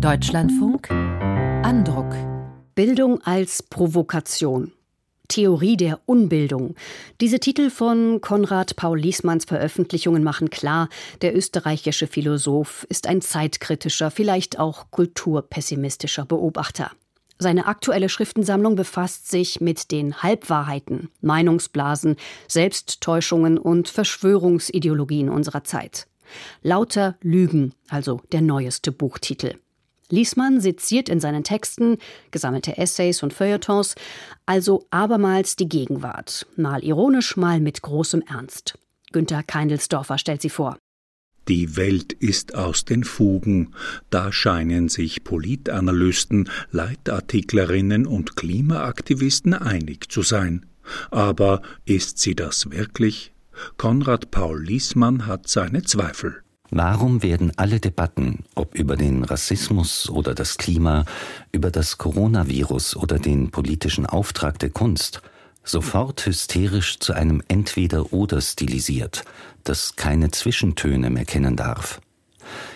Deutschlandfunk Andruck Bildung als Provokation Theorie der Unbildung. Diese Titel von Konrad Paul Liesmanns Veröffentlichungen machen klar, der österreichische Philosoph ist ein zeitkritischer, vielleicht auch kulturpessimistischer Beobachter. Seine aktuelle Schriftensammlung befasst sich mit den Halbwahrheiten, Meinungsblasen, Selbsttäuschungen und Verschwörungsideologien unserer Zeit. Lauter Lügen, also der neueste Buchtitel. Liesmann seziert in seinen Texten, gesammelte Essays und Feuilletons, also abermals die Gegenwart, mal ironisch, mal mit großem Ernst. Günter Keindelsdorfer stellt sie vor. Die Welt ist aus den Fugen. Da scheinen sich Politanalysten, Leitartiklerinnen und Klimaaktivisten einig zu sein. Aber ist sie das wirklich? Konrad Paul Liesmann hat seine Zweifel. Warum werden alle Debatten, ob über den Rassismus oder das Klima, über das Coronavirus oder den politischen Auftrag der Kunst, sofort hysterisch zu einem Entweder-Oder stilisiert, das keine Zwischentöne mehr kennen darf?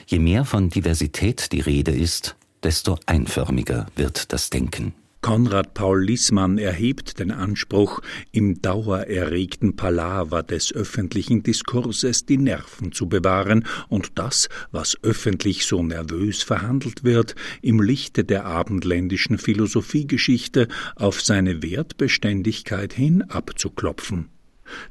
Je mehr von Diversität die Rede ist, desto einförmiger wird das Denken. Konrad Paul Liesmann erhebt den Anspruch, im dauererregten Palaver des öffentlichen Diskurses die Nerven zu bewahren und das, was öffentlich so nervös verhandelt wird, im Lichte der abendländischen Philosophiegeschichte auf seine Wertbeständigkeit hin abzuklopfen.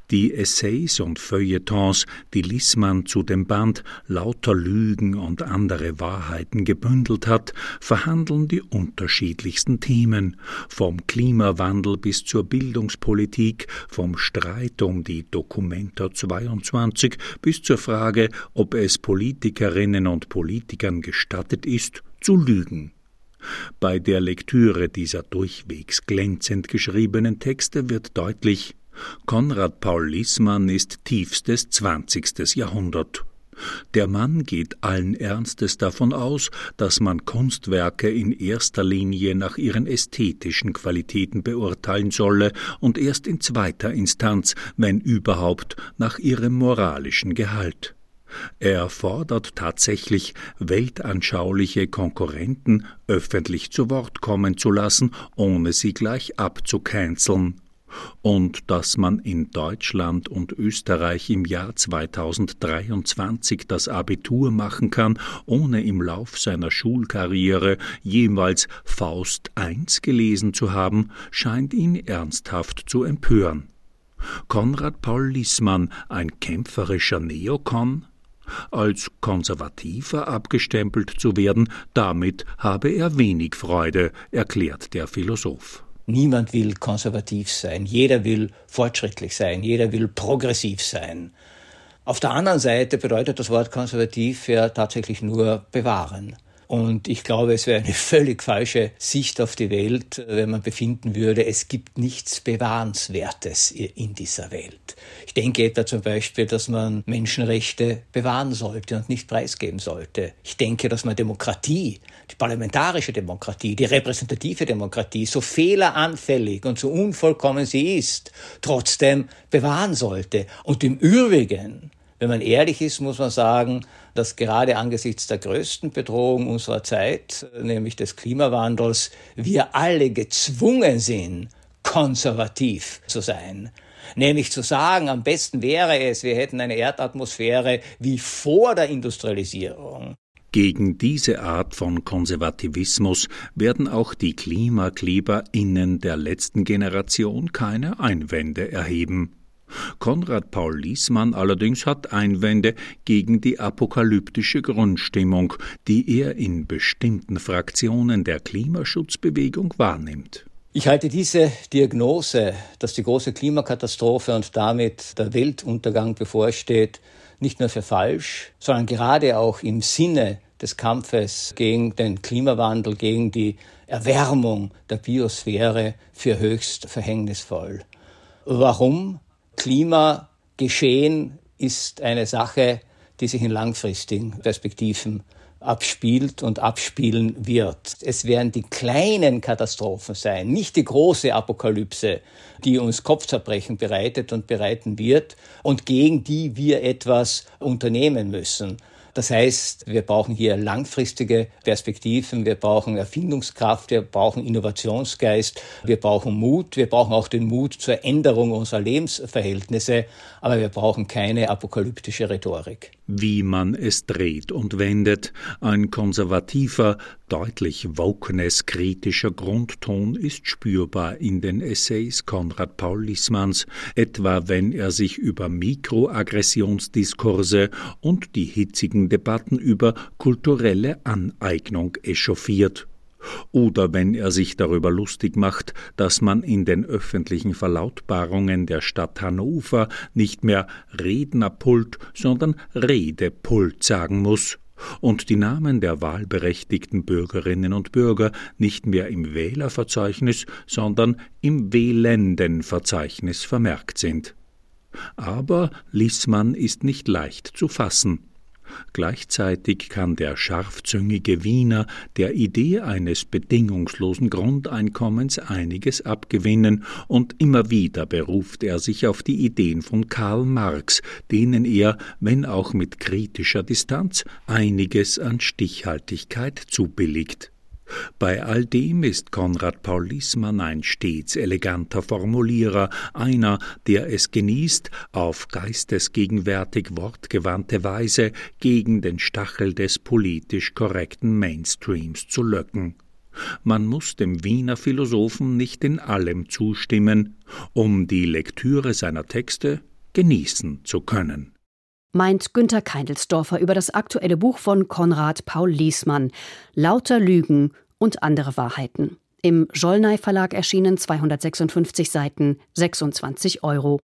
Die Essays und Feuilletons, die Liesmann zu dem Band Lauter Lügen und andere Wahrheiten gebündelt hat, verhandeln die unterschiedlichsten Themen, vom Klimawandel bis zur Bildungspolitik, vom Streit um die Dokumenta 22 bis zur Frage, ob es Politikerinnen und Politikern gestattet ist, zu lügen. Bei der Lektüre dieser durchwegs glänzend geschriebenen Texte wird deutlich, Konrad Paul Liesmann ist tiefstes zwanzigstes Jahrhundert. Der Mann geht allen Ernstes davon aus, dass man Kunstwerke in erster Linie nach ihren ästhetischen Qualitäten beurteilen solle und erst in zweiter Instanz, wenn überhaupt, nach ihrem moralischen Gehalt. Er fordert tatsächlich, weltanschauliche Konkurrenten öffentlich zu Wort kommen zu lassen, ohne sie gleich abzucanceln und dass man in Deutschland und Österreich im Jahr 2023 das Abitur machen kann, ohne im Lauf seiner Schulkarriere jemals Faust I gelesen zu haben, scheint ihn ernsthaft zu empören. Konrad Paul Liesmann, ein kämpferischer Neokon? Als Konservativer abgestempelt zu werden, damit habe er wenig Freude, erklärt der Philosoph. Niemand will konservativ sein, jeder will fortschrittlich sein, jeder will progressiv sein. Auf der anderen Seite bedeutet das Wort konservativ ja tatsächlich nur bewahren. Und ich glaube, es wäre eine völlig falsche Sicht auf die Welt, wenn man befinden würde, es gibt nichts Bewahrenswertes in dieser Welt. Ich denke etwa zum Beispiel, dass man Menschenrechte bewahren sollte und nicht preisgeben sollte. Ich denke, dass man Demokratie, die parlamentarische Demokratie, die repräsentative Demokratie, so fehleranfällig und so unvollkommen sie ist, trotzdem bewahren sollte. Und im Übrigen, wenn man ehrlich ist, muss man sagen, dass gerade angesichts der größten Bedrohung unserer Zeit, nämlich des Klimawandels, wir alle gezwungen sind, konservativ zu sein. Nämlich zu sagen, am besten wäre es, wir hätten eine Erdatmosphäre wie vor der Industrialisierung. Gegen diese Art von Konservativismus werden auch die KlimakleberInnen der letzten Generation keine Einwände erheben. Konrad Paul Liesmann allerdings hat Einwände gegen die apokalyptische Grundstimmung, die er in bestimmten Fraktionen der Klimaschutzbewegung wahrnimmt. Ich halte diese Diagnose, dass die große Klimakatastrophe und damit der Weltuntergang bevorsteht, nicht nur für falsch, sondern gerade auch im Sinne des Kampfes gegen den Klimawandel, gegen die Erwärmung der Biosphäre für höchst verhängnisvoll. Warum? Klimageschehen ist eine Sache, die sich in langfristigen Perspektiven abspielt und abspielen wird. Es werden die kleinen Katastrophen sein, nicht die große Apokalypse, die uns Kopfzerbrechen bereitet und bereiten wird und gegen die wir etwas unternehmen müssen. Das heißt, wir brauchen hier langfristige Perspektiven, wir brauchen Erfindungskraft, wir brauchen Innovationsgeist, wir brauchen Mut, wir brauchen auch den Mut zur Änderung unserer Lebensverhältnisse, aber wir brauchen keine apokalyptische Rhetorik. Wie man es dreht und wendet, ein konservativer, deutlich wokeness-kritischer Grundton ist spürbar in den Essays Konrad Paul Liesmanns, etwa wenn er sich über Mikroaggressionsdiskurse und die hitzigen Debatten über kulturelle Aneignung echauffiert oder wenn er sich darüber lustig macht, dass man in den öffentlichen Verlautbarungen der Stadt Hannover nicht mehr Rednerpult, sondern Redepult sagen muss und die Namen der wahlberechtigten Bürgerinnen und Bürger nicht mehr im Wählerverzeichnis, sondern im Wählendenverzeichnis vermerkt sind. Aber Liesmann ist nicht leicht zu fassen. Gleichzeitig kann der scharfzüngige Wiener der Idee eines bedingungslosen Grundeinkommens einiges abgewinnen, und immer wieder beruft er sich auf die Ideen von Karl Marx, denen er, wenn auch mit kritischer Distanz, einiges an Stichhaltigkeit zubilligt. Bei all dem ist Konrad Paul Liesmann ein stets eleganter Formulierer, einer, der es genießt, auf geistesgegenwärtig wortgewandte Weise gegen den Stachel des politisch korrekten Mainstreams zu löcken. Man muss dem Wiener Philosophen nicht in allem zustimmen, um die Lektüre seiner Texte genießen zu können meint Günter Keindelsdorfer über das aktuelle Buch von Konrad Paul Liesmann Lauter Lügen und andere Wahrheiten. Im Jollnay Verlag erschienen 256 Seiten, 26 Euro.